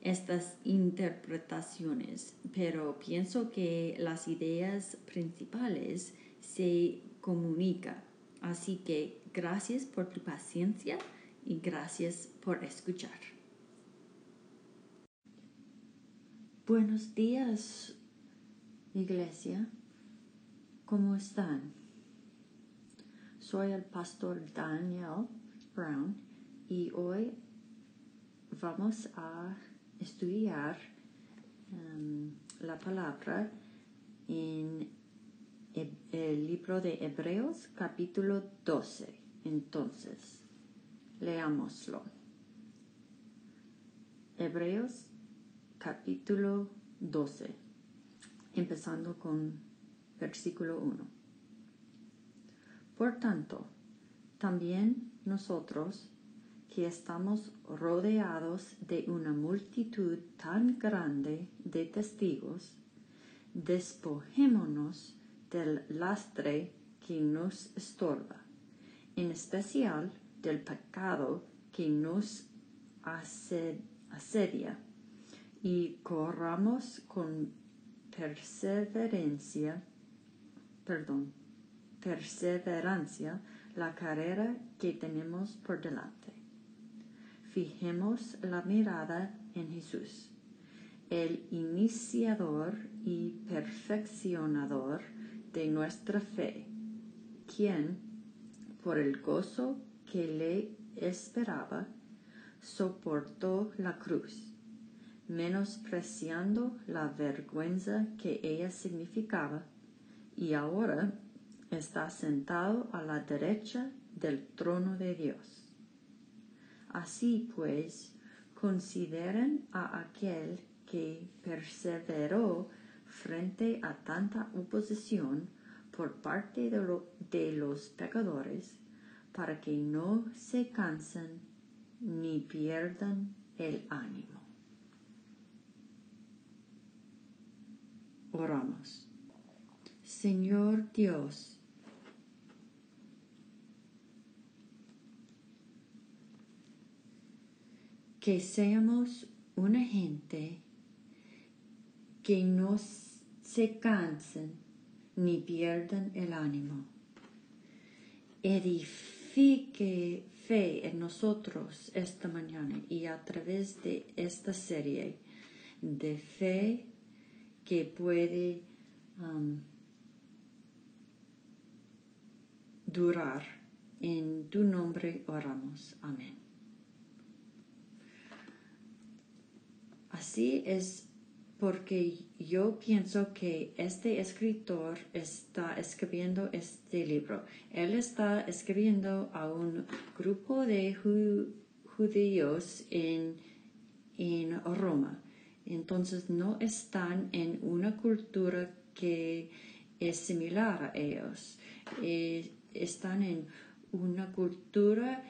estas interpretaciones, pero pienso que las ideas principales se comunican. Así que gracias por tu paciencia y gracias por escuchar. Buenos días, iglesia. ¿Cómo están? Soy el pastor Daniel Brown y hoy vamos a estudiar um, la palabra en el libro de Hebreos capítulo 12. Entonces, leámoslo. Hebreos capítulo 12, empezando con versículo 1. Por tanto, también nosotros, que estamos rodeados de una multitud tan grande de testigos, despojémonos del lastre que nos estorba, en especial del pecado que nos asedia, y corramos con perseverancia, perdón, perseverancia la carrera que tenemos por delante. Fijemos la mirada en Jesús, el iniciador y perfeccionador de nuestra fe, quien, por el gozo que le esperaba, soportó la cruz, menospreciando la vergüenza que ella significaba, y ahora está sentado a la derecha del trono de Dios. Así pues, consideren a aquel que perseveró frente a tanta oposición por parte de, de, los pecadores, para que no se cansen ni pierdan el ánimo. Oramos. Señor Dios, que seamos una gente que no se cansen ni pierdan el ánimo. Edifique fe en nosotros esta mañana y a través de esta serie de fe que puede um, durar. En tu nombre oramos. Amén. Así es porque yo pienso que este escritor está escribiendo este libro. Él está escribiendo a un grupo de judíos en, en Roma. Entonces no están en una cultura que es similar a ellos. Eh, están en una cultura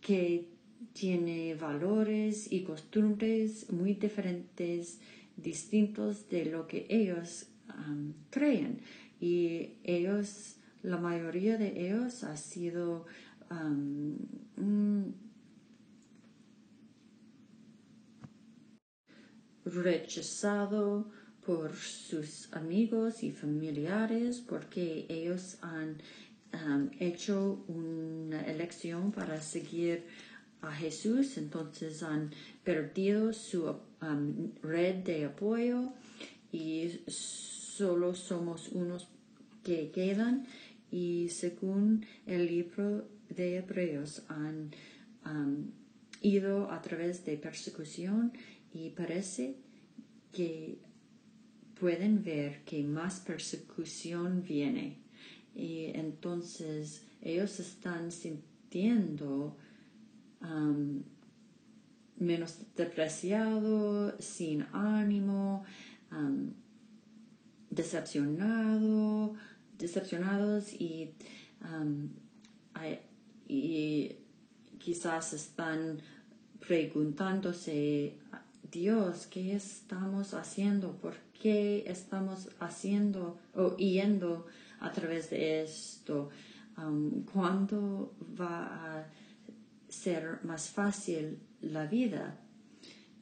que tiene valores y costumbres muy diferentes, distintos de lo que ellos creen. Y ellos, la mayoría de ellos ha sido rechazado por sus amigos y familiares porque ellos han hecho una elección para seguir a Jesús, entonces han perdido su um, red de apoyo y solo somos unos que quedan y según el libro de Hebreos han um, ido a través de persecución y parece que pueden ver que más persecución viene. Y entonces ellos están sintiendo um, menos depreciado, sin ánimo, decepcionado, decepcionados y, y quizás están preguntándose, Dios, ¿qué estamos haciendo? ¿Por qué estamos haciendo o yendo a través de esto? Um, ¿Cuándo va a ser más fácil la vida?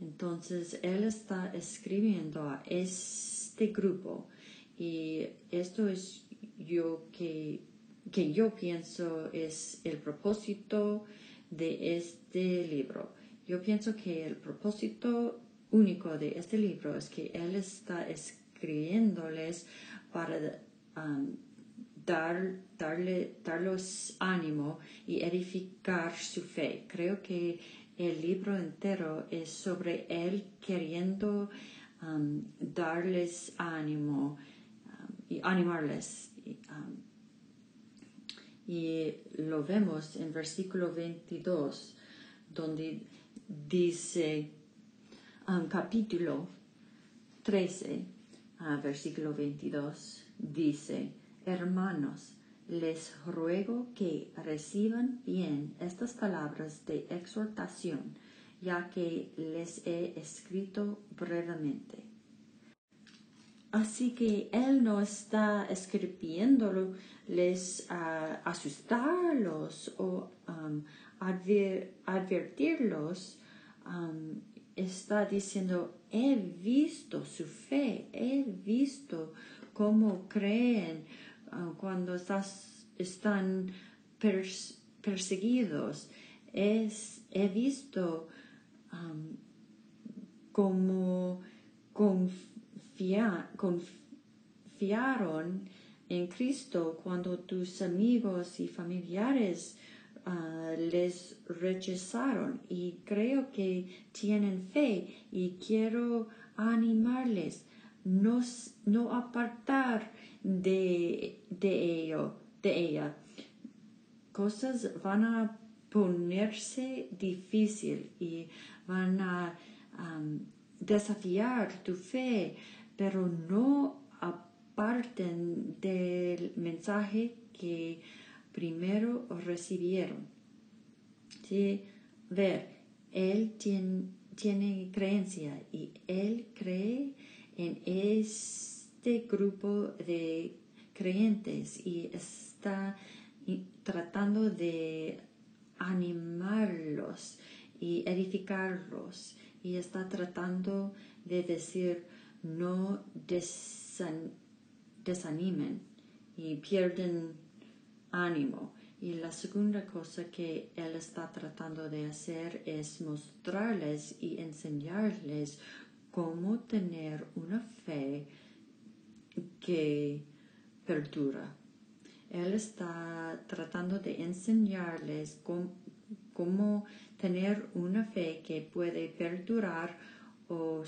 Entonces, él está escribiendo a este grupo y esto es yo que, que yo pienso es el propósito de este libro. Yo pienso que el propósito único de este libro es que él está escribiéndoles para um, dar, darle, darles ánimo y edificar su fe. Creo que el libro entero es sobre él queriendo um, darles ánimo um, y animarles. y lo vemos en versículo 22, donde dice, capítulo 13, versículo 22, dice, hermanos, les ruego que reciban bien estas palabras de exhortación, ya que les he escrito brevemente. Así que Él no está escribiéndoles a asustarlos o um, advertirlos. Um, está diciendo, he visto su fe, he visto cómo creen uh, cuando están perseguidos. he visto um, cómo confiaron en Cristo cuando tus amigos y familiares uh, les rechazaron y creo que tienen fe y quiero animarles no, no apartar de, de ello de ella cosas van a ponerse difícil y van a um, desafiar tu fe pero no aparten del mensaje que primero recibieron. ¿Sí? Ver, él tiene, creencia y él cree en este grupo de creyentes y está tratando de animarlos y edificarlos y está tratando de decir no desanimen y pierden ánimo. Y la segunda cosa que él está tratando de hacer es mostrarles y enseñarles cómo tener una fe que perdura. Él está tratando de enseñarles cómo, cómo tener una fe que puede perdurar o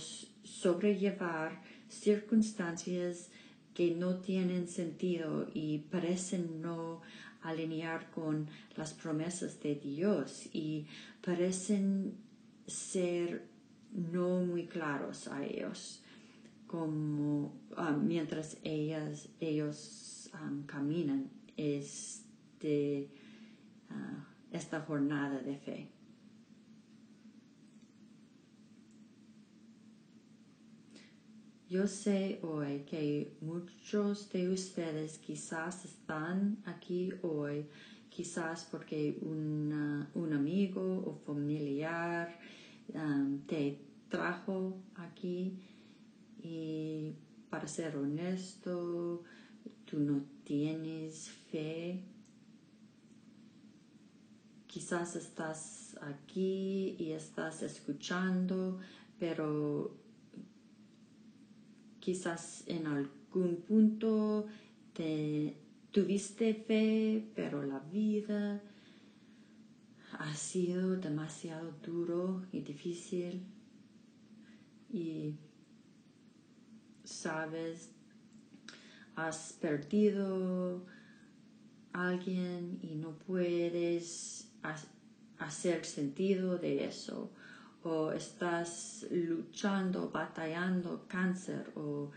sobrellevar circunstancias que no tienen sentido y parecen no alinear con las promesas de Dios y parecen ser no muy claros a ellos como ah, mientras ellas, ellos um, caminan este, uh, esta jornada de fe. Yo sé hoy que muchos de ustedes quizás están aquí hoy, quizás porque un amigo o familiar te trajo aquí y para ser honesto, tú no tienes fe. Quizás estás aquí y estás escuchando, pero quizás en algún punto te tuviste fe, pero la vida ha sido demasiado duro y difícil. Y sabes, has perdido a alguien y no puedes hacer sentido de eso o estás luchando, batallando cáncer o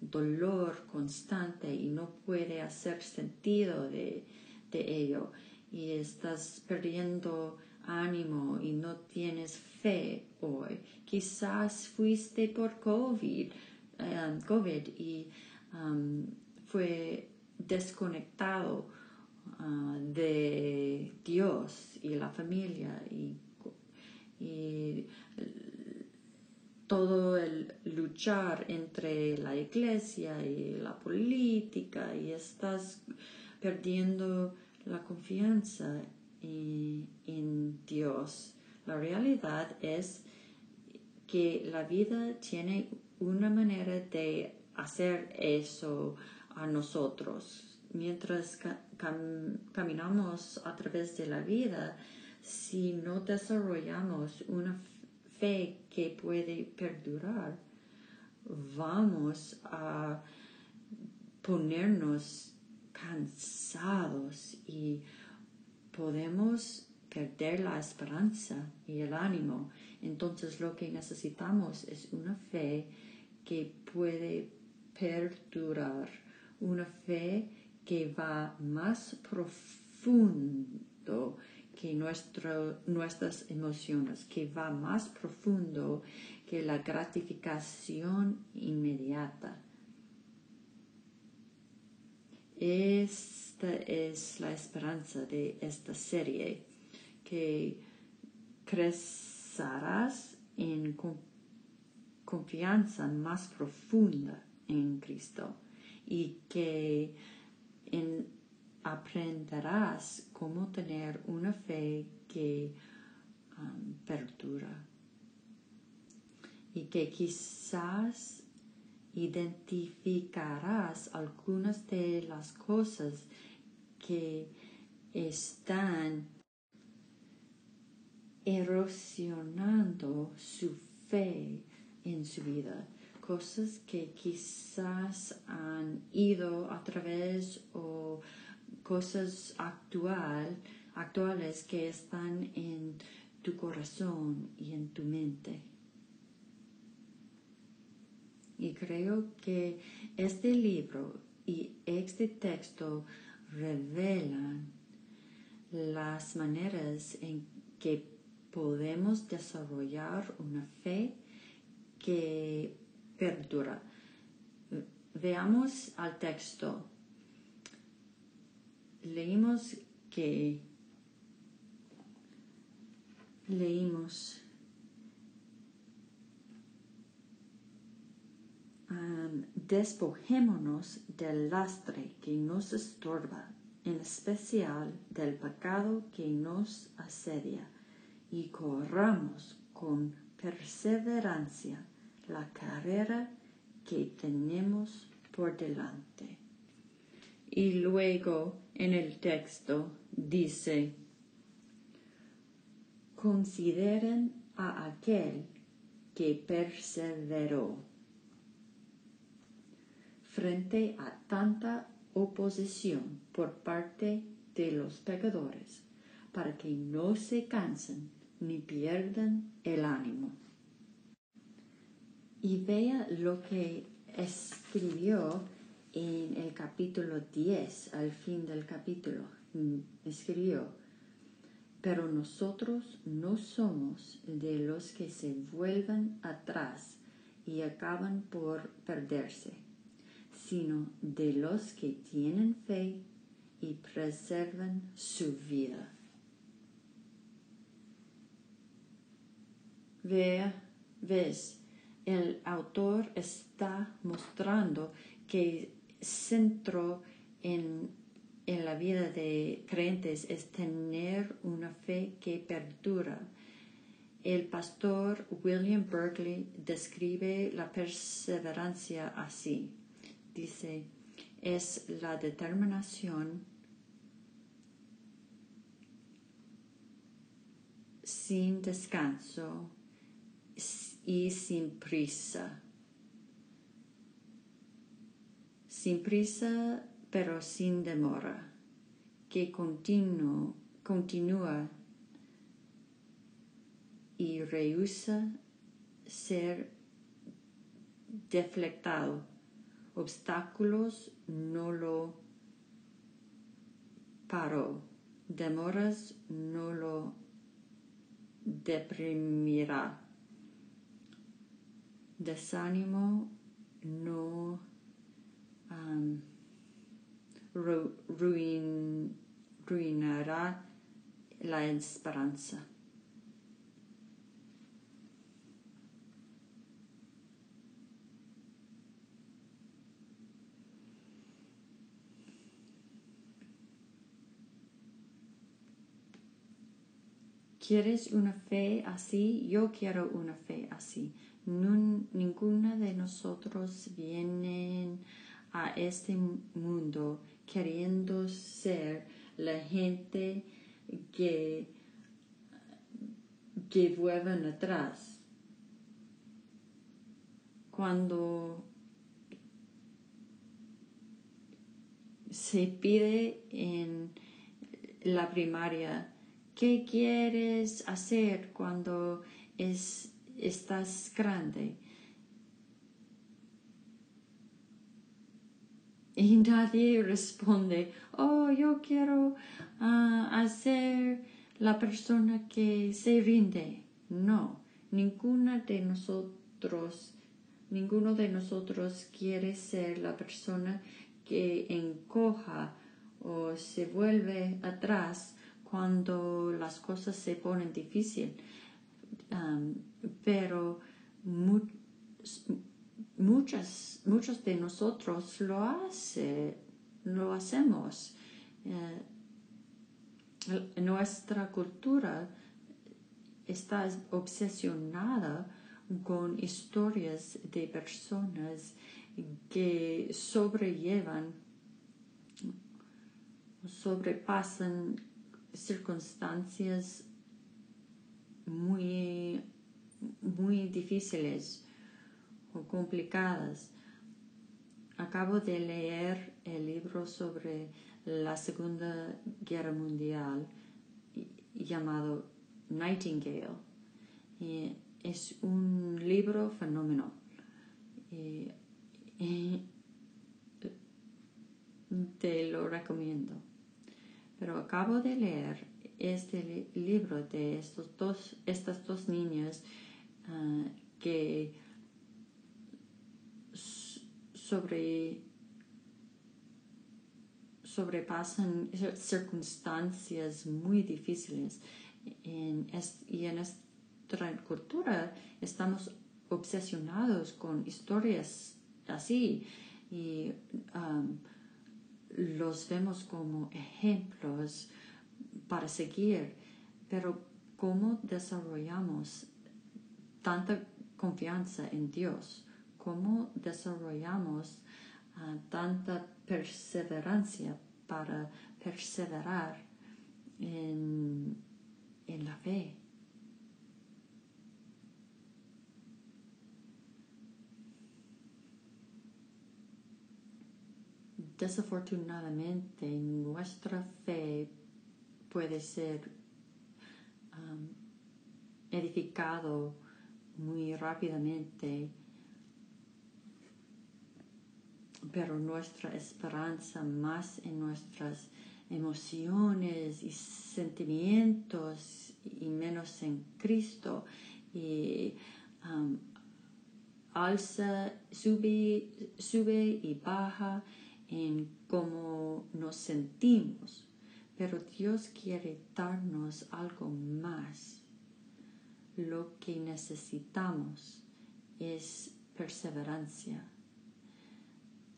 dolor constante y no puede hacer sentido de, ello y estás perdiendo ánimo y no tienes fe hoy. Quizás fuiste por COVID, um, COVID y um, fue desconectado uh, de Dios y la familia y, y todo el luchar entre la iglesia y la política y estás perdiendo la confianza en Dios. La realidad es que la vida tiene una manera de hacer eso a nosotros. Mientras caminamos a través de la vida, si no desarrollamos una fe que puede perdurar, vamos a ponernos cansados y podemos perder la esperanza y el ánimo. Entonces lo que necesitamos es una fe que puede perdurar, una fe que va más profundo que nuestras emociones, que va más profundo que la gratificación inmediata. Esta es la esperanza de esta serie, que crecerás en confianza más profunda en Cristo y que en aprenderás cómo tener una fe que um, perdura y que quizás identificarás algunas de las cosas que están erosionando su fe en su vida, cosas que quizás han ido a través o cosas actual, actuales que están en tu corazón y en tu mente. Y creo que este libro y este texto revelan las maneras en que podemos desarrollar una fe que perdura. Veamos al texto leímos que leímos despojémonos del lastre que nos estorba, en especial del pecado que nos asedia, y corramos con perseverancia la carrera que tenemos por delante. Y luego en el texto dice, consideren a aquel que perseveró frente a tanta oposición por parte de los pecadores, para que no se cansen ni pierdan el ánimo. Y vea lo que escribió en el capítulo 10, al fin del capítulo, mm, escribió, pero nosotros no somos de los que se vuelven atrás y acaban por perderse, sino de los que tienen fe y preservan su vida. Vea, ves, el autor está mostrando que centró en en la vida de creyentes es tener una fe que perdura. El pastor William Berkeley describe la perseverancia así. Dice, es la determinación sin descanso y sin prisa. Sin prisa pero sin demora, que continúa y rehúsa ser deflectado. Obstáculos no lo paró. Demoras no lo deprimirá. Desánimo no ruin, ruinará la esperanza. ¿Quieres una fe así? Yo quiero una fe así. Ninguna de nosotros viene a este mundo queriendo ser la gente que, que atrás. Cuando se pide en la primaria, ¿qué quieres hacer cuando es, estás grande? y nadie responde, oh, yo quiero uh, hacer la persona que se rinde. No, ninguna de nosotros, ninguno de nosotros quiere ser la persona que encoja o se vuelve atrás cuando las cosas se ponen difíciles. Pero muchas, muchos de nosotros lo, hace, lo hacemos. Eh, nuestra cultura está obsesionada con historias de personas que sobrellevan, sobrepasan circunstancias muy, muy difíciles complicadas. Acabo de leer el libro sobre la Segunda Guerra Mundial llamado Nightingale. es un libro fenómeno. te lo recomiendo. Pero acabo de leer este libro de estos dos, estas dos niñas ah, que sobre, sobrepasan circunstancias muy difíciles. Y en nuestra cultura estamos obsesionados con historias así y um, los vemos como ejemplos para seguir, pero ¿cómo desarrollamos tanta confianza en Dios? cómo desarrollamos ah, tanta perseverancia para perseverar en, en la fe. Desafortunadamente, nuestra fe puede ser edificado muy rápidamente pero nuestra esperanza más en nuestras emociones y sentimientos y menos en Cristo y alza, sube, sube y baja en cómo nos sentimos, pero Dios quiere darnos algo más. Lo que necesitamos es perseverancia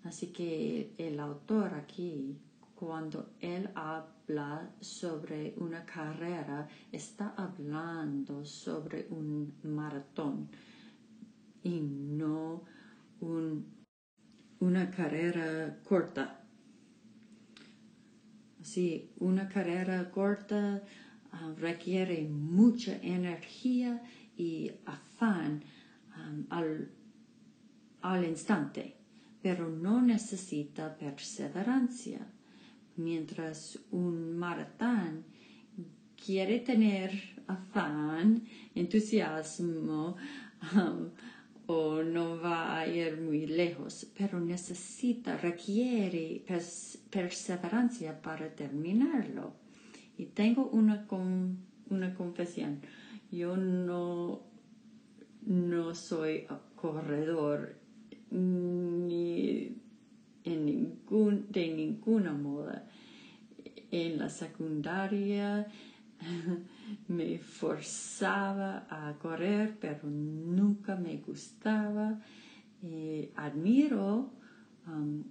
Así que el autor aquí, cuando él habla sobre una carrera, está hablando sobre un maratón y no una carrera corta. Sí, una carrera corta ah, requiere mucha energía y afán al, al instante, pero no necesita perseverancia. Mientras un maratón quiere tener afán, entusiasmo, o no va a ir muy lejos, pero necesita, requiere perseverancia para terminarlo. Y tengo una, una confesión. Yo no, no soy corredor ni en ningún, de ninguna moda. En la secundaria me forzaba a correr, pero nunca me gustaba. Admiro um,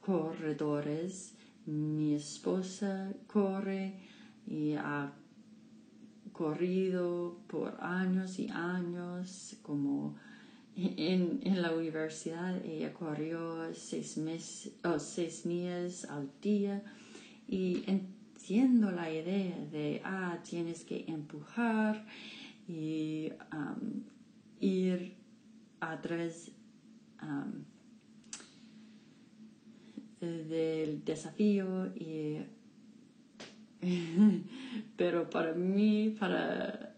corredores. Mi esposa corre y ha corrido por años y años, como en, la universidad ella corrió seis, meses, o seis millas al día y la idea de, ah, tienes que empujar y ir a través del desafío y pero para mí para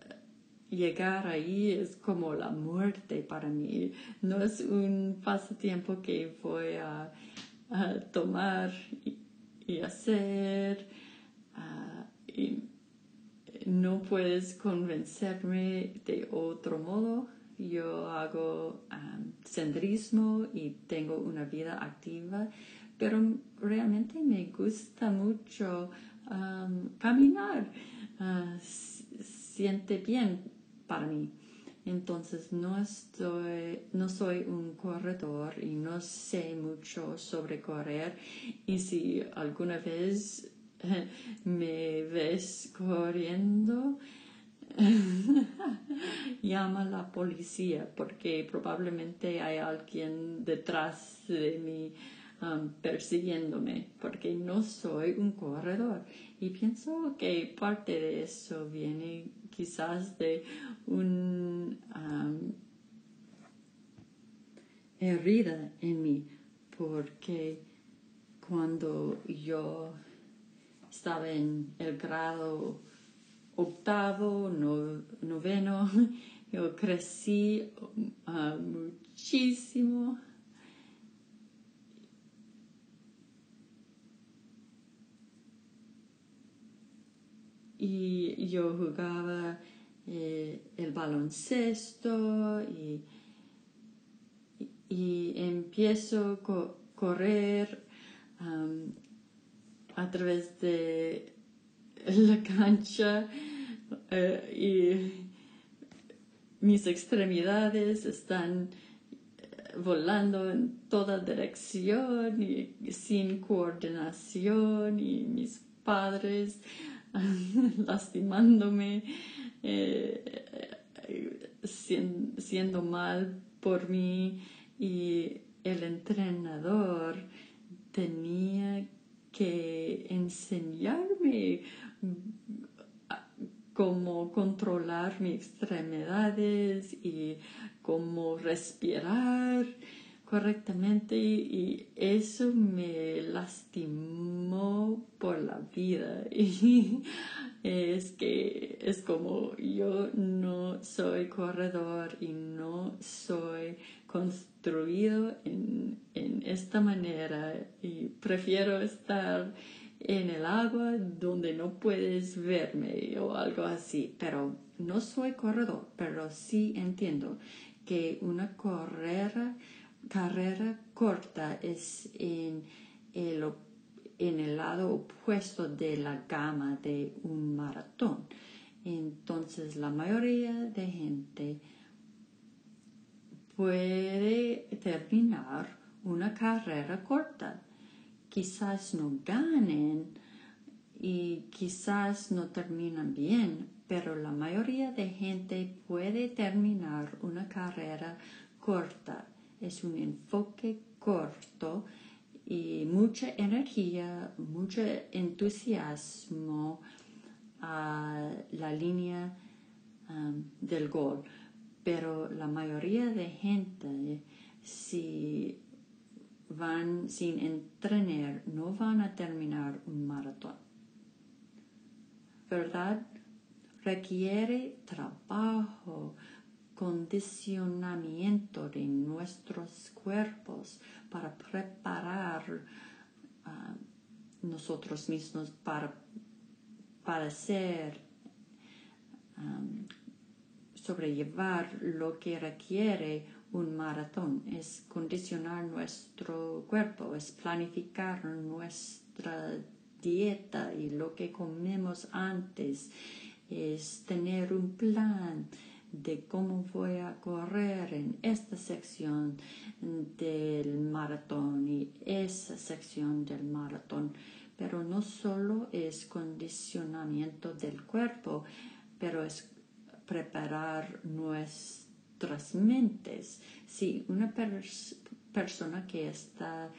llegar ahí es como la muerte para mí. No es un pasatiempo que voy a, tomar y hacer y no puedes convencerme de otro modo. Yo hago um, senderismo y tengo una vida activa, pero realmente me gusta mucho caminar. Uh, siente bien para mí. Entonces no estoy, no soy un corredor y no sé mucho sobre correr. Y si alguna vez me ves corriendo, llama a la policía porque probablemente hay alguien detrás de mí um, persiguiéndome porque no soy un corredor. Y pienso que parte de eso viene quizás de un um, herida en mí porque cuando yo estaba en el grado octavo, noveno, yo crecí uh, muchísimo. Y yo jugaba eh, el baloncesto y, y, empiezo a correr a través de la cancha eh, y mis extremidades están volando en toda dirección y sin coordinación y mis padres lastimándome, eh, siendo mal por mí y el entrenador tenía que enseñarme cómo controlar mis extremidades y cómo respirar correctamente. Y eso me lastimó por la vida es que es como yo no soy corredor y no soy construido en, en esta manera y prefiero estar en el agua donde no puedes verme o algo así, pero no soy corredor, pero sí entiendo que una carrera, carrera corta es en el, en el lado opuesto de la gama de un maratón. Entonces la mayoría de gente puede terminar una carrera corta quizás no ganen y quizás no terminan bien, pero la mayoría de gente puede terminar una carrera corta. Es un enfoque corto y mucha energía, mucho entusiasmo a la línea um, del gol. Pero la mayoría de gente, si van sin entrenar, no van a terminar un maratón. ¿Verdad? Requiere trabajo, condicionamiento de nuestros cuerpos para preparar a nosotros mismos para, para ser, sobrellevar lo que requiere un maratón. Es condicionar nuestro cuerpo, es planificar nuestra dieta y lo que comemos antes, es tener un plan de cómo voy a correr en esta sección del maratón y esa sección del maratón. Pero no solo es condicionamiento del cuerpo, pero es preparar nuestras mentes. Si una persona que está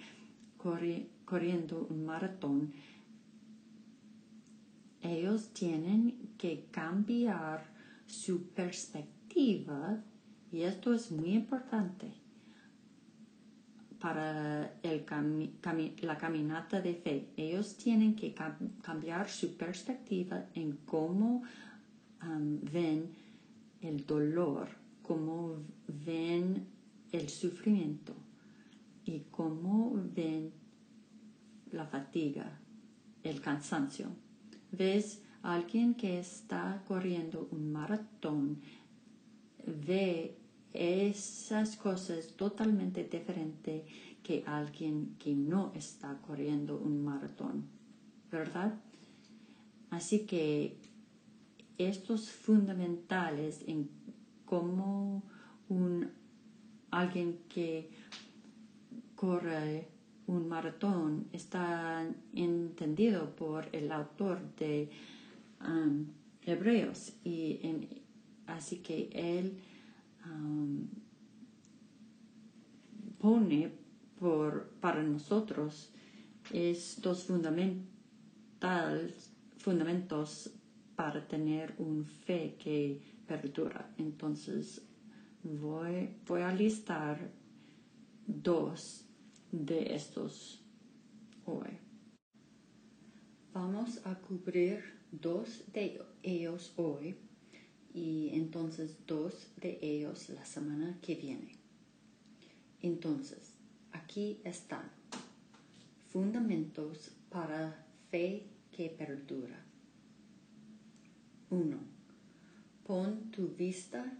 corriendo un maratón, ellos tienen que cambiar su perspectiva y esto es muy importante para el la caminata de fe. Ellos tienen que cambiar su perspectiva en cómo ven el dolor, cómo ven el sufrimiento y cómo ven la fatiga, el cansancio. Ves alguien que está corriendo un maratón ve esas cosas totalmente diferente que alguien que no está corriendo un maratón, ¿verdad? Así que estos fundamentales en cómo un alguien que corre un maratón está entendido por el autor de hebreos y así que él pone por, para nosotros estos fundamentos para tener un fe que perdura. Entonces voy, voy a listar dos de estos hoy. Vamos a cubrir dos de ellos hoy y entonces dos de ellos la semana que viene. Entonces, aquí están fundamentos para fe que perdura. 1. Pon tu vista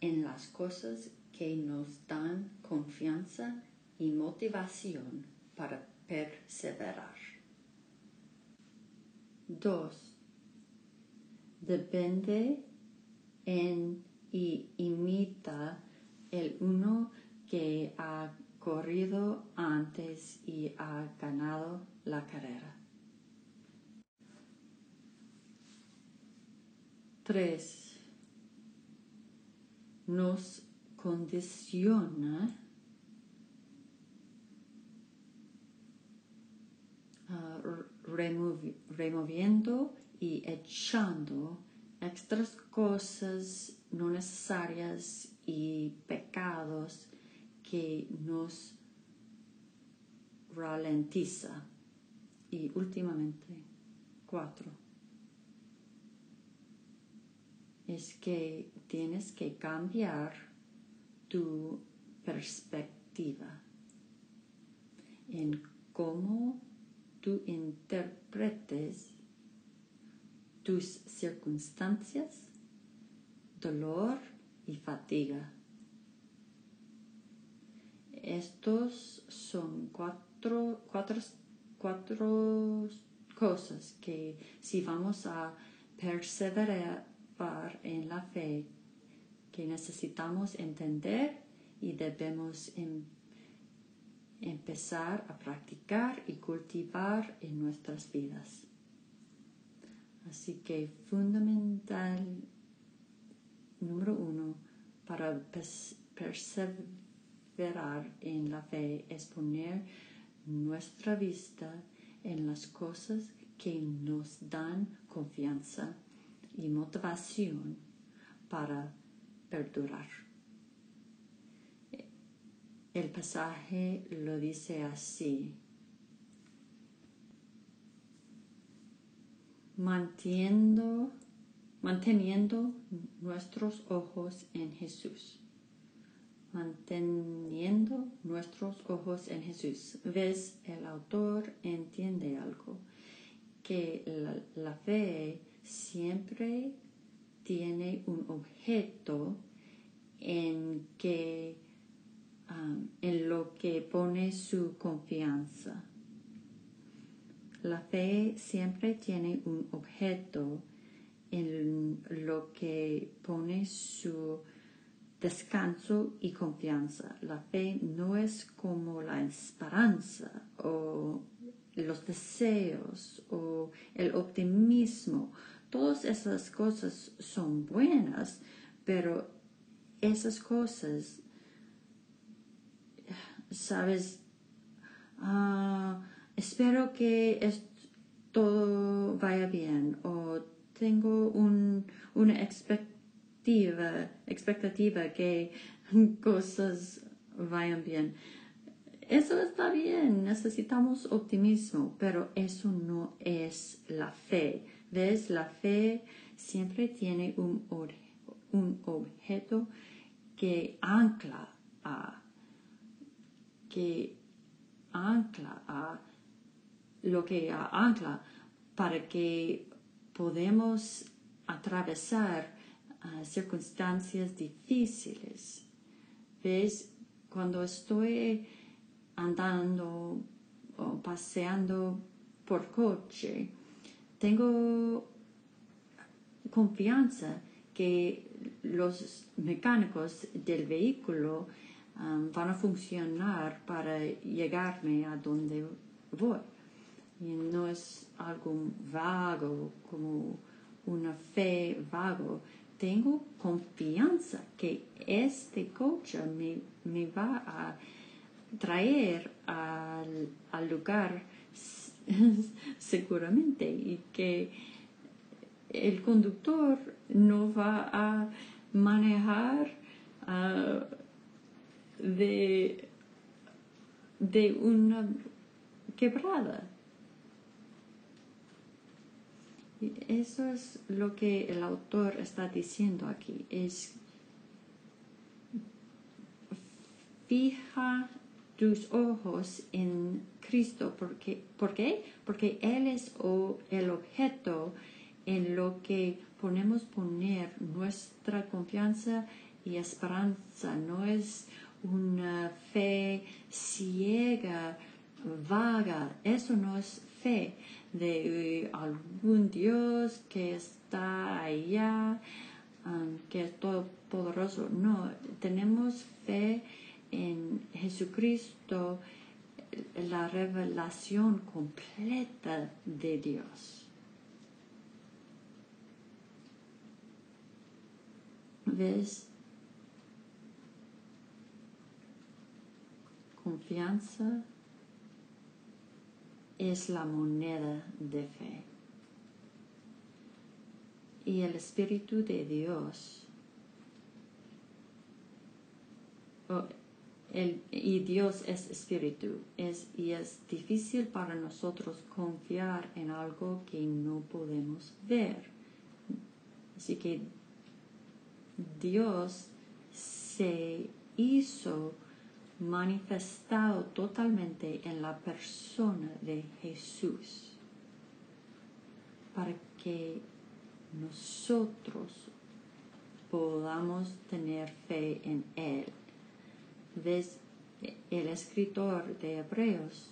en las cosas que nos dan confianza y motivación para perseverar. 2 depende en y imita el uno que ha corrido antes y ha ganado la carrera. 3. Nos condiciona removiendo y echando extras cosas no necesarias y pecados que nos ralentiza. Y últimamente, cuatro, es que tienes que cambiar tu perspectiva en cómo tú interpretes tus circunstancias, dolor y fatiga. Estos son cuatro, cuatro, cuatro cosas que si vamos a perseverar en la fe, que necesitamos entender y debemos empezar a practicar y cultivar en nuestras vidas. Así que fundamental número uno para perseverar en la fe es poner nuestra vista en las cosas que nos dan confianza y motivación para perdurar. El pasaje lo dice así. Manteniendo, manteniendo nuestros ojos en Jesús. Manteniendo nuestros ojos en Jesús. ¿Ves? El autor entiende algo. Que la, fe siempre tiene un objeto en que Um, en lo que pone su confianza. La fe siempre tiene un objeto en lo que pone su descanso y confianza. La fe no es como la esperanza o los deseos o el optimismo. Todas esas cosas son buenas, pero esas cosas sabes, ah, espero que todo vaya bien o tengo una expectativa, expectativa que cosas vayan bien. Eso está bien, necesitamos optimismo, pero eso no es la fe. ¿Ves? La fe siempre tiene un, un objeto que ancla a que ancla a lo que ancla para que podamos atravesar ah, circunstancias difíciles. ¿Ves? Cuando estoy andando o paseando por coche, tengo confianza que los mecánicos del vehículo Um, van a funcionar para llegarme a donde voy. Y no es algo vago, como una fe vago. Tengo confianza que este coche me, me va a traer al, al lugar seguramente y que el conductor no va a manejar uh, de, de una quebrada. Y eso es lo que el autor está diciendo aquí. Es fija tus ojos en Cristo. Porque, ¿Por qué? Porque Él es el objeto en lo que ponemos poner nuestra confianza y esperanza. No es una fe ciega, vaga. Eso no es fe de eh, algún Dios que está allá, um, que es todopoderoso. No, tenemos fe en Jesucristo, la revelación completa de Dios. ¿Ves? confianza es la moneda de fe. Y el Espíritu de Dios, y Dios es Espíritu, es, y es difícil para nosotros confiar en algo que no podemos ver. Así que Dios se hizo manifestado totalmente en la persona de Jesús para que nosotros podamos tener fe en Él. ¿Ves? El escritor de Hebreos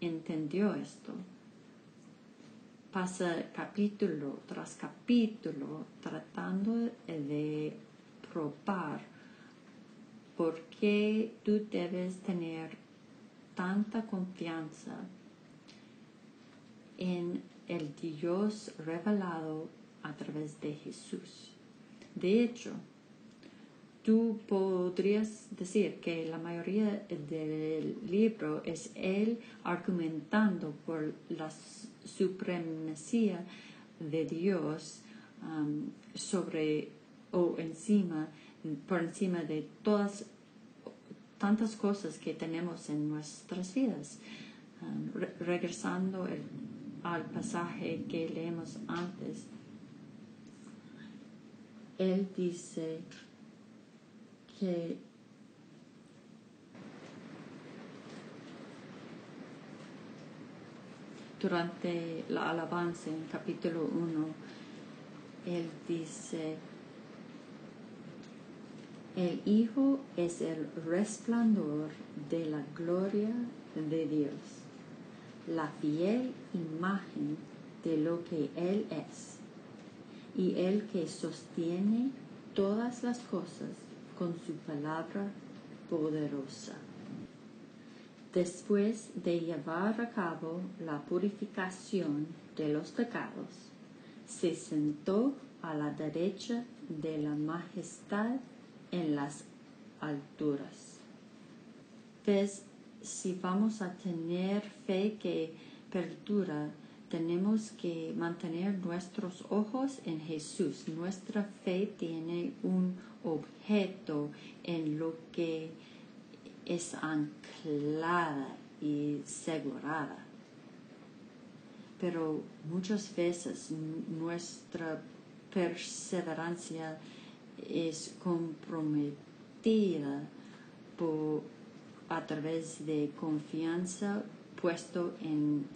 entendió esto. Pasa capítulo tras capítulo tratando de probar por qué tú debes tener tanta confianza en el Dios revelado a través de Jesús. De hecho, tú podrías decir que la mayoría del libro es él argumentando por la supremacía de Dios um, sobre o encima, por encima de todas tantas cosas que tenemos en nuestras vidas. Um, regresando al pasaje que leemos antes, él dice que durante la alabanza en capítulo 1, él dice, el Hijo es el resplandor de la gloria de Dios, la fiel imagen de lo que Él es, y el que sostiene todas las cosas con su palabra poderosa. Después de llevar a cabo la purificación de los pecados, se sentó a la derecha de la majestad en las alturas. Pues si vamos a tener fe que perdura, tenemos que mantener nuestros ojos en Jesús. Nuestra fe tiene un objeto en lo que es anclada y asegurada. Pero muchas veces nuestra perseverancia es comprometida por, a través de confianza puesto en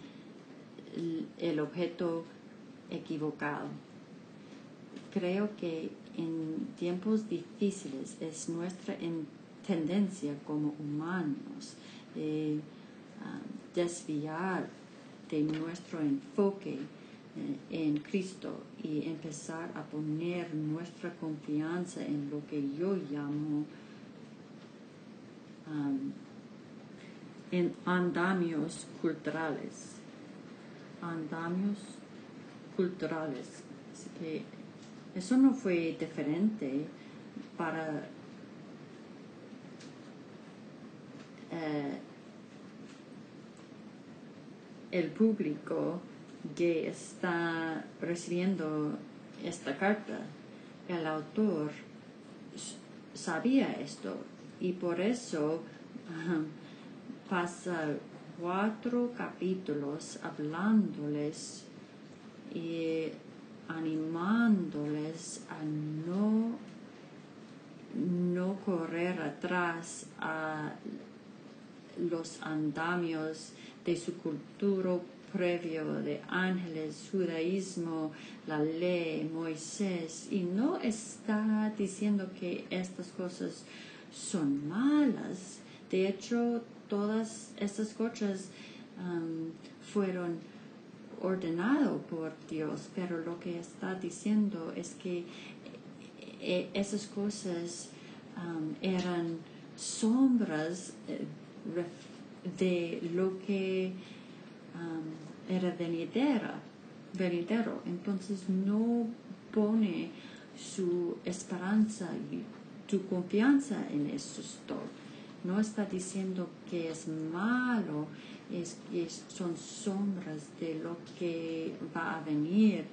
el objeto equivocado. Creo que en tiempos difíciles es nuestra tendencia como humanos de ah, desviar de nuestro enfoque eh, en Cristo y empezar a poner nuestra confianza en lo que yo llamo en andamios culturales. Andamios culturales. Que eso no fue diferente para eh, el público que está recibiendo esta carta, el autor sabía esto y por eso pasa cuatro capítulos hablándoles y animándoles a no, no correr atrás a los andamios de su cultura previo de ángeles, judaísmo, la ley, Moisés, y no está diciendo que estas cosas son malas. De hecho, todas estas cosas um, fueron ordenadas por Dios, pero lo que está diciendo es que eh, esas cosas um, eran sombras eh, de lo que era venidera, venidero. Entonces no pone su esperanza y tu confianza en eso No está diciendo que es malo, es que son sombras de lo que va a venir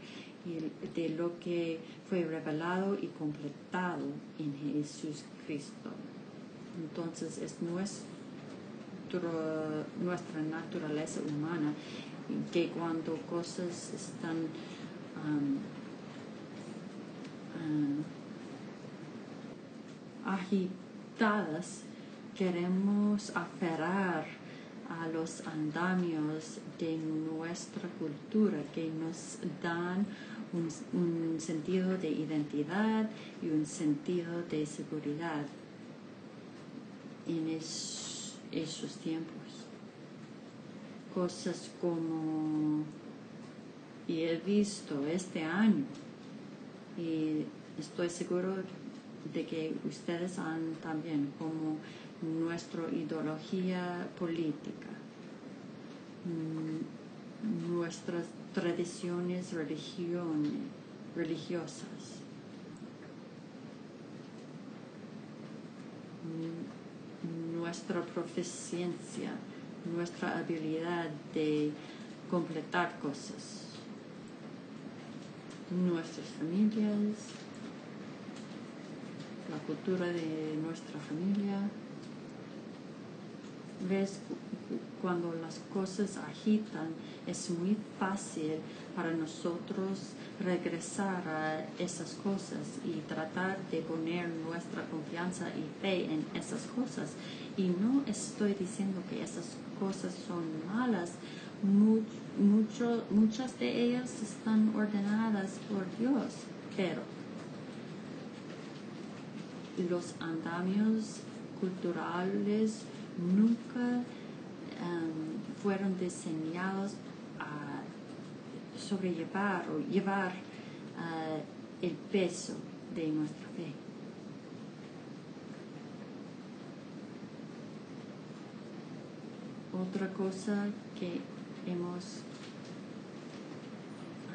y de lo que fue revelado y completado en Jesús Cristo. Entonces es nuestro nuestra naturaleza humana, que cuando cosas están agitadas, queremos aferrar a los andamios de nuestra cultura que nos dan un, sentido de identidad y un sentido de seguridad. En esos tiempos. Cosas como, y he visto este año, y estoy seguro de que ustedes han también como nuestra ideología política, mm, nuestras tradiciones religiones, religiosas. Nuestra proficiencia, nuestra habilidad de completar cosas, nuestras familias, la cultura de nuestra familia. Ves, cuando las cosas agitan, es muy fácil para nosotros regresar a esas cosas y tratar de poner nuestra confianza y fe en esas cosas. Y no estoy diciendo que esas cosas son malas, muchas de ellas están ordenadas por Dios, pero los andamios culturales nunca fueron diseñados a sobrellevar o llevar uh, el peso de nuestra fe. Otra cosa que hemos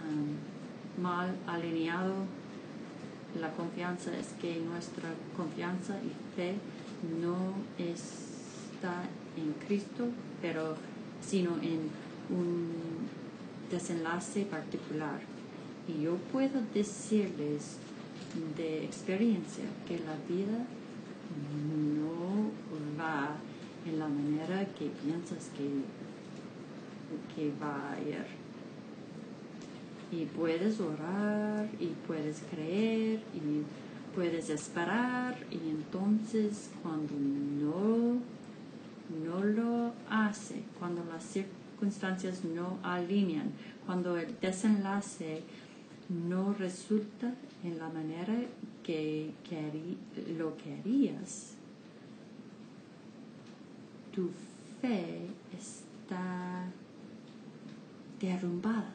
um, mal alineado la confianza es que nuestra confianza y fe no está en Cristo, pero sino en un desenlace particular. Y yo puedo decirles de experiencia que la vida no va en la manera que piensas que, que va a ir y puedes orar y puedes creer y puedes esperar y entonces cuando no no lo hace, cuando las circunstancias no alinean, cuando el desenlace no resulta en la manera que, que lo querías, tu fe está derrumbada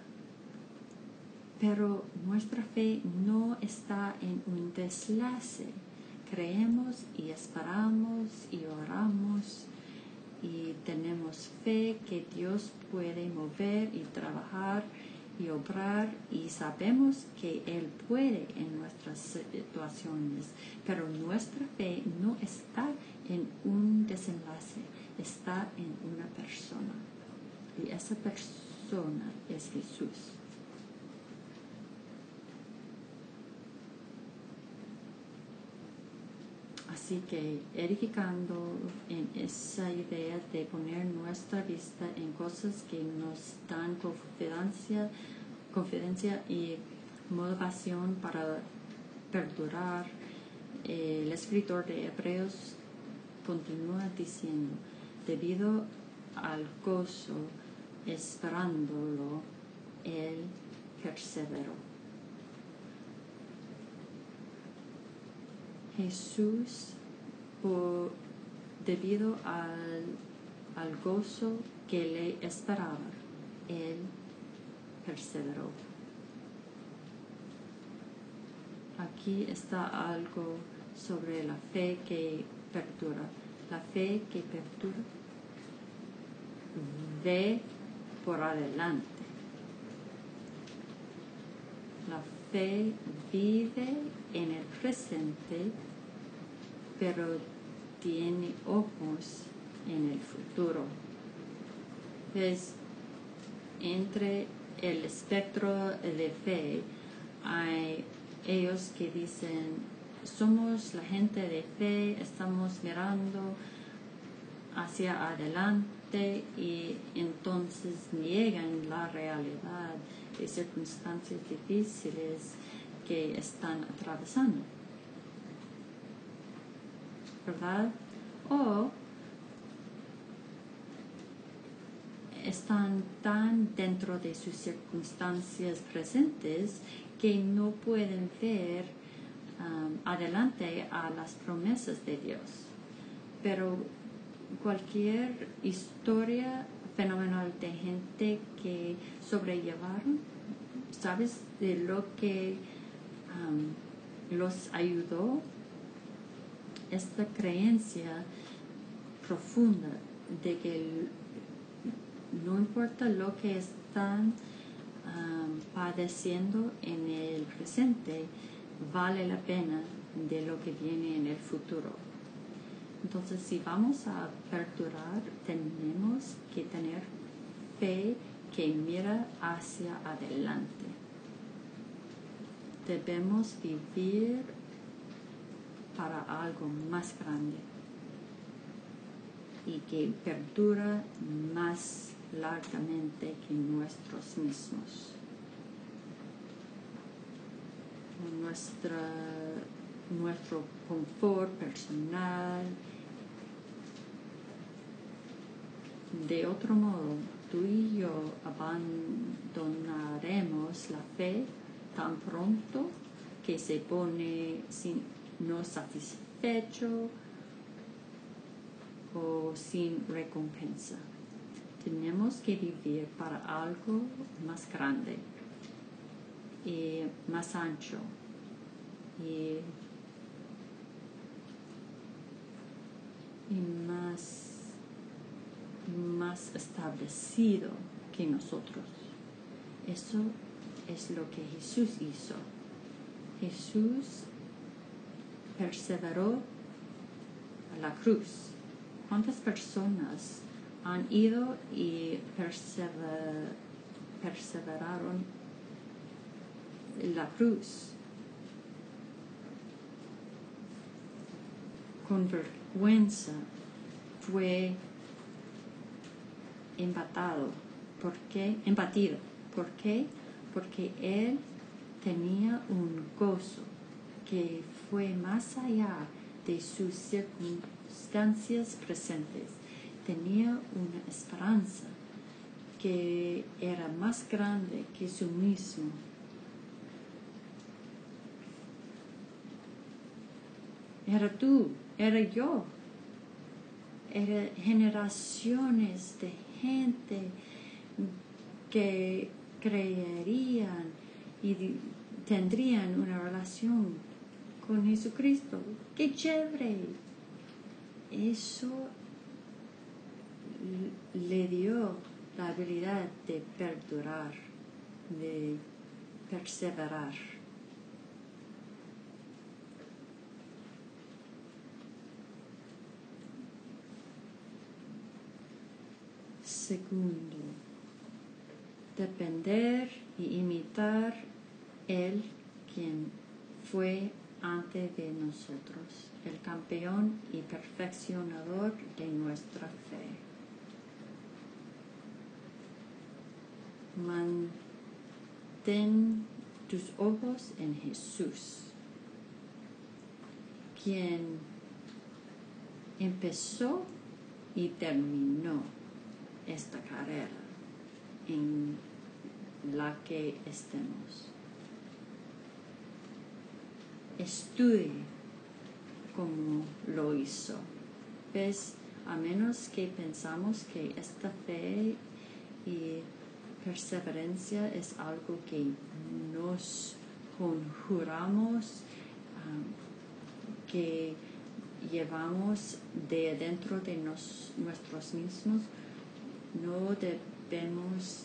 pero nuestra fe no está en un deslace. Creemos y esperamos y oramos y tenemos fe que Dios puede mover y trabajar y obrar y sabemos que Él puede en nuestras situaciones, pero nuestra fe no está en un desenlace, está en una persona y esa persona es Jesús. Así que edificando en esa idea de poner nuestra vista en cosas que nos dan confidencia, confidencia y motivación para perdurar, el escritor de Hebreos continúa diciendo, debido al gozo esperándolo, él perseveró. Jesús debido al, al gozo que le esperaba, él perseveró. Aquí está algo sobre la fe que perdura. La fe que perdura ve por adelante. La fe vive en el presente pero tiene ojos en el futuro. Pues entre el espectro de fe hay ellos que dicen, somos la gente de fe, estamos mirando hacia adelante y entonces niegan la realidad de circunstancias difíciles que están atravesando. ¿Verdad? O están tan dentro de sus circunstancias presentes que no pueden ver um, adelante a las promesas de Dios. Pero cualquier historia fenomenal de gente que sobrellevaron, ¿sabes? De lo que um, los ayudó esta creencia profunda de que no importa lo que están um, padeciendo en el presente, vale la pena de lo que viene en el futuro. Entonces, si vamos a perdurar, tenemos que tener fe que mira hacia adelante. Debemos vivir para algo más grande y que perdura más largamente que nuestros mismos. Nuestra, nuestro confort personal. De otro modo, tú y yo abandonaremos la fe tan pronto que se pone sin, no satisfecho o sin recompensa. Tenemos que vivir para algo más grande y más ancho y, y más, más establecido que nosotros. Eso es lo que Jesús hizo. Jesús perseveró la cruz. ¿Cuántas personas han ido y persever, perseveraron la cruz? Con vergüenza fue empatado. ¿Por qué? Embatido. ¿Por qué? Porque él tenía un gozo que fue más allá de sus circunstancias presentes. Tenía una esperanza que era más grande que su mismo. Era tú, era yo, era generaciones de gente que creerían y tendrían una relación con Jesucristo. ¡Qué chévere! Eso le dio la habilidad de perdurar, de perseverar. Segundo, depender y imitar el quien fue ante de nosotros, el campeón y perfeccionador de nuestra fe. Mantén tus ojos en Jesús, quien empezó y terminó esta carrera en la que estemos estudie como lo hizo. ¿Ves? A menos que pensamos que esta fe y perseverancia es algo que nos conjuramos, um, que llevamos de dentro de nuestros mismos, no debemos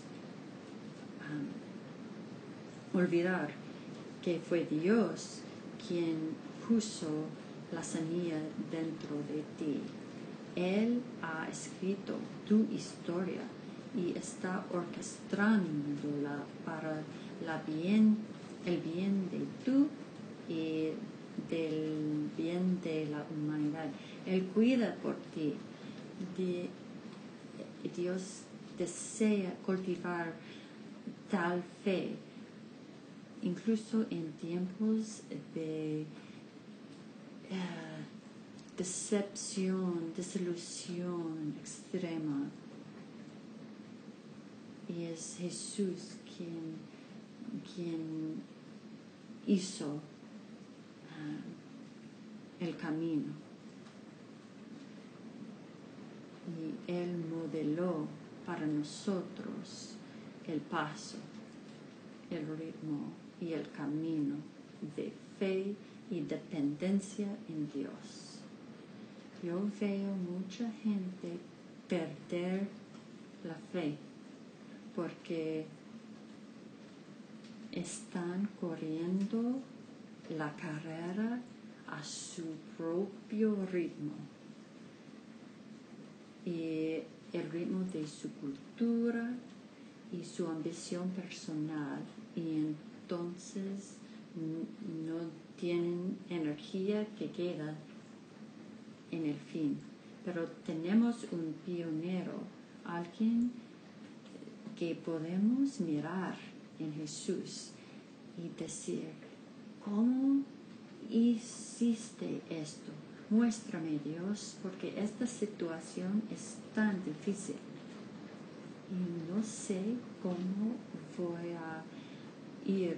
um, olvidar que fue Dios quien puso la semilla dentro de ti. Él ha escrito tu historia y está orquestándola para la bien, el bien de tú y del bien de la humanidad. Él cuida por ti. Dios desea cultivar tal fe incluso en tiempos de eh, decepción, desilusión extrema. Y es Jesús quien, quien hizo ah, el camino. Y Él modeló para nosotros el paso, el ritmo y el camino de fe y dependencia en Dios. yo veo mucha gente perder la fe porque están corriendo la carrera a su propio ritmo y el ritmo de su cultura y su ambición personal y entonces no tienen energía que queda en el fin. Pero tenemos un pionero, alguien que podemos mirar en Jesús y decir, ¿cómo hiciste esto? Muéstrame Dios, porque esta situación es tan difícil y no sé cómo voy a ir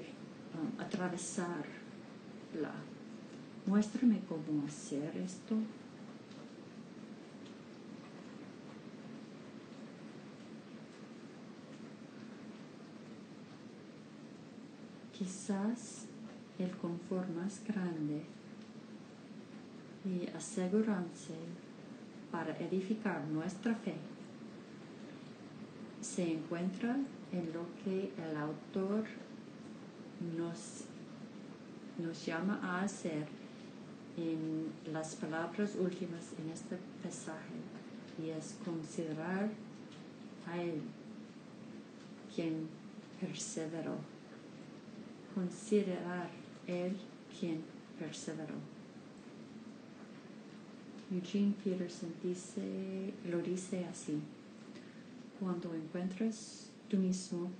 um, a atravesarla. Muéstrame cómo hacer esto. Quizás el confort más grande y asegurarse para edificar nuestra fe se encuentra en lo que el autor nos, nos llama a hacer en las palabras últimas en este pasaje y es considerar a él quien perseveró. Considerar él quien perseveró. Eugene Peterson dice, lo dice así cuando encuentres tú mismo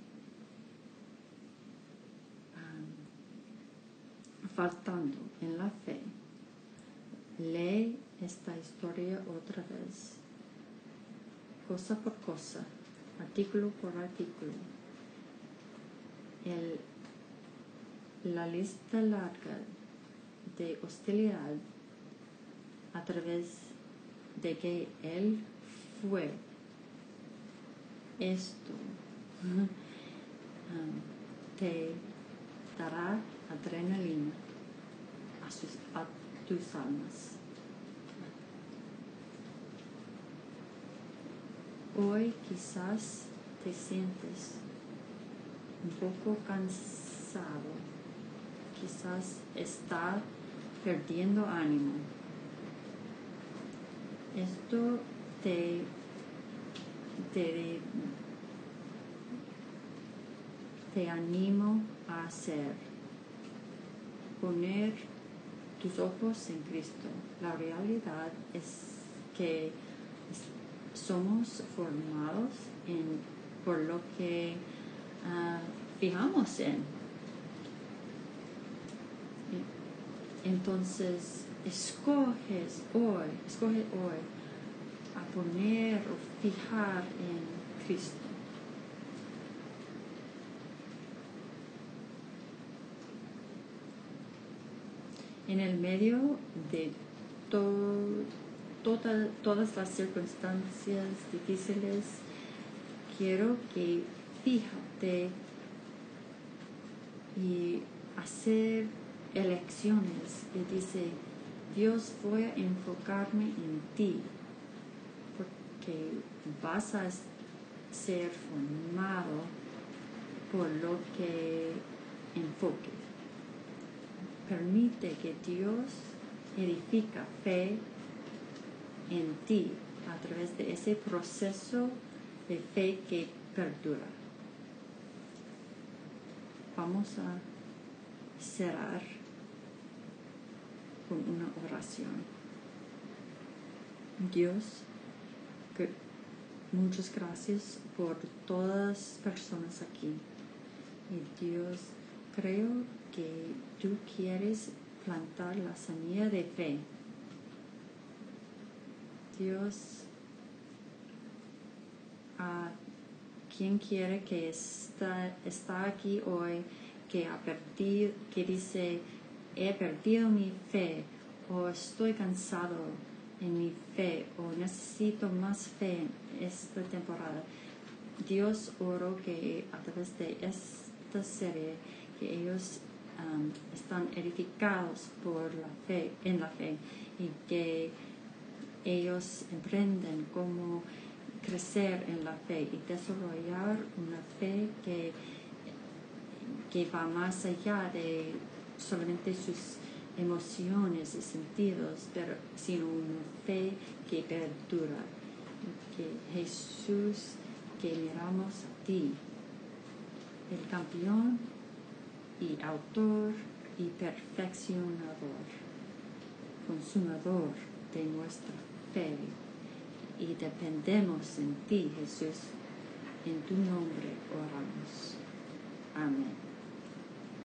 um, faltando en la fe, lee esta historia otra vez, cosa por cosa, artículo por artículo. El, la lista larga de hostilidad a través de que Él fue. Esto um, te dará adrenalina a, sus, a tus almas. Hoy quizás te sientes un poco cansado, quizás está perdiendo ánimo. Esto te te, te animo a hacer, poner ojos en Cristo. La realidad es que somos formados en, por lo que uh, fijamos en. Entonces, escoges hoy, escoge hoy a poner o fijar en Cristo. En el medio de todas las circunstancias difíciles, quiero que fíjate y hacer elecciones y dice, Dios voy a enfocarme en ti que vas a ser formado por lo que enfoque. Permite que Dios edifica fe en ti a través de ese proceso de fe que perdura. Vamos a cerrar con una oración. Dios, muchas gracias por todas las personas aquí. Y Dios, creo que tú quieres plantar la semilla de fe. Dios, a quien quiere que está, está aquí hoy, que ha perdido, que dice, he perdido mi fe o estoy cansado en mi fe o necesito más fe en esta temporada. Dios oro que a través de esta serie que ellos están edificados por la fe, en la fe y que ellos emprenden cómo crecer en la fe y desarrollar una fe que, que va más allá de solamente sus emociones y sentidos, pero sino una fe que perdura. Que Jesús, que miramos a ti, el campeón y autor y perfeccionador, consumador de nuestra fe. Y dependemos en ti, Jesús. En tu nombre oramos. Amén.